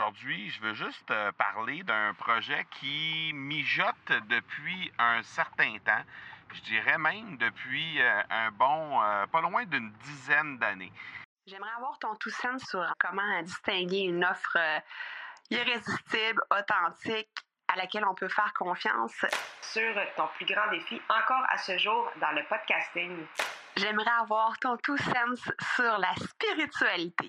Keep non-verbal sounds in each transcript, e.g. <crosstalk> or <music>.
Aujourd'hui, je veux juste euh, parler d'un projet qui mijote depuis un certain temps. Je dirais même depuis euh, un bon, euh, pas loin d'une dizaine d'années. J'aimerais avoir ton tout sens sur comment distinguer une offre irrésistible, authentique, à laquelle on peut faire confiance. Sur ton plus grand défi encore à ce jour dans le podcasting. J'aimerais avoir ton tout sens sur la spiritualité.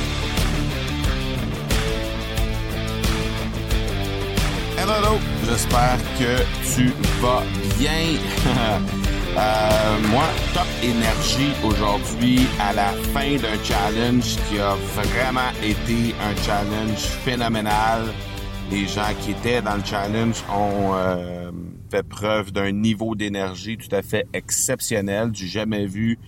Hello, j'espère que tu vas bien. <laughs> Euh, moi, top énergie aujourd'hui à la fin d'un challenge qui a vraiment été un challenge phénoménal. Les gens qui étaient dans le challenge ont euh, fait preuve d'un niveau d'énergie tout à fait exceptionnel, du jamais vu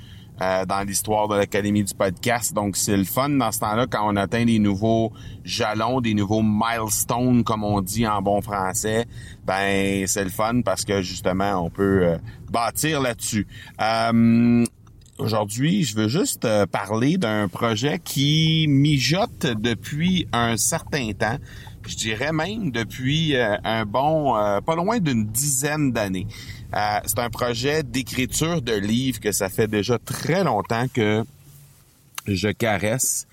euh, dans l'histoire de l'Académie du podcast. Donc, c'est le fun dans ce temps-là quand on atteint des nouveaux jalons, des nouveaux milestones, comme on dit en bon français. Ben, c'est le fun parce que justement, on peut euh, bâtir là-dessus. Euh, Aujourd'hui, je veux juste parler d'un projet qui mijote depuis un certain temps. Je dirais même depuis un bon, pas loin d'une dizaine d'années. Euh, c'est un projet d'écriture de livres que ça fait déjà très longtemps que je caresse.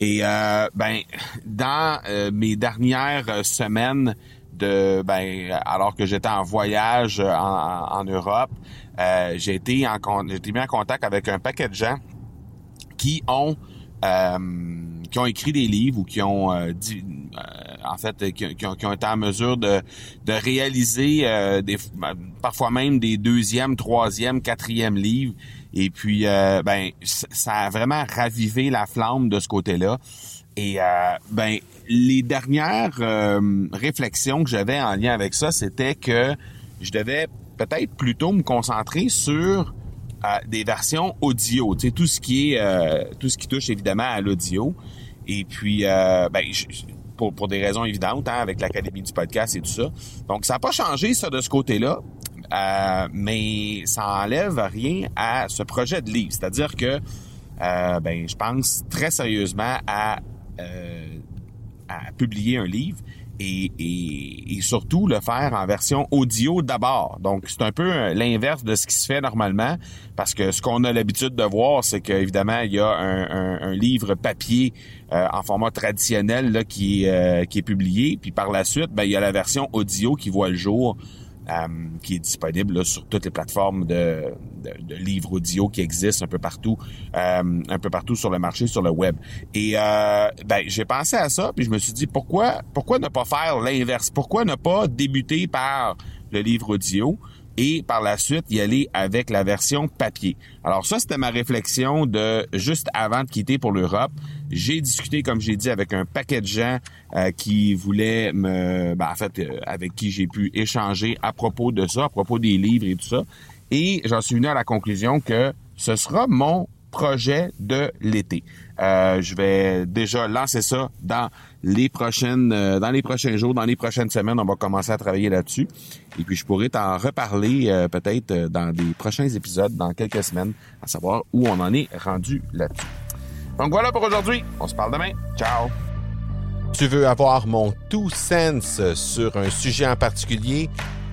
Et euh, ben, dans euh, mes dernières semaines de, ben, alors que j'étais en voyage en, Europe, j'ai été en j'ai été mis en contact avec un paquet de gens qui ont qui ont écrit des livres ou qui ont dit, en fait, qui, ont, été en mesure de, de réaliser euh, des, ben, parfois même des deuxième, troisième, quatrième livres. Et puis, euh, ben, ça a vraiment ravivé la flamme de ce côté-là. Et euh, ben, les dernières réflexions que j'avais en lien avec ça, c'était que je devais peut-être plutôt me concentrer sur des versions audio, tu sais, tout ce qui est tout ce qui touche évidemment à l'audio. Et puis, ben, pour, des raisons évidentes, hein, avec l'Académie du podcast et tout ça. Donc, ça n'a pas changé, ça, de ce côté-là. Euh, mais ça enlève rien à ce projet de livre. C'est-à-dire que euh, ben, je pense très sérieusement à, euh, à publier un livre et, surtout le faire en version audio d'abord. Donc, c'est un peu euh, l'inverse de ce qui se fait normalement, parce que ce qu'on a l'habitude de voir, c'est qu'évidemment, il y a un, livre papier euh, en format traditionnel là, qui, euh, qui est publié, puis par la suite, ben, il y a la version audio qui voit le jour qui est disponible sur toutes les plateformes de, de, livres audio qui existent un peu partout, euh, un peu partout sur le marché, sur le web. Et euh, ben, j'ai pensé à ça, puis je me suis dit pourquoi, pourquoi ne pas faire l'inverse? Pourquoi ne pas débuter par le livre audio? Et par la suite y aller avec la version papier. Alors ça, c'était ma réflexion de juste avant de quitter pour l'Europe. J'ai discuté, comme j'ai dit, avec un paquet de gens euh, qui voulaient me, ben, en fait, euh, avec qui j'ai pu échanger à propos de ça, à propos des livres et tout ça. Et j'en suis venu à la conclusion que ce sera mon projet de l'été. Euh, je vais déjà lancer ça dans les prochaines, euh, dans les prochains jours, dans les prochaines semaines. On va commencer à travailler là-dessus. Et puis je pourrais t'en reparler euh, peut-être dans des prochains épisodes, dans quelques semaines, à savoir où on en est rendu là-dessus. Donc voilà pour aujourd'hui. On se parle demain. Ciao. Tu veux avoir mon tout sens sur un sujet en particulier?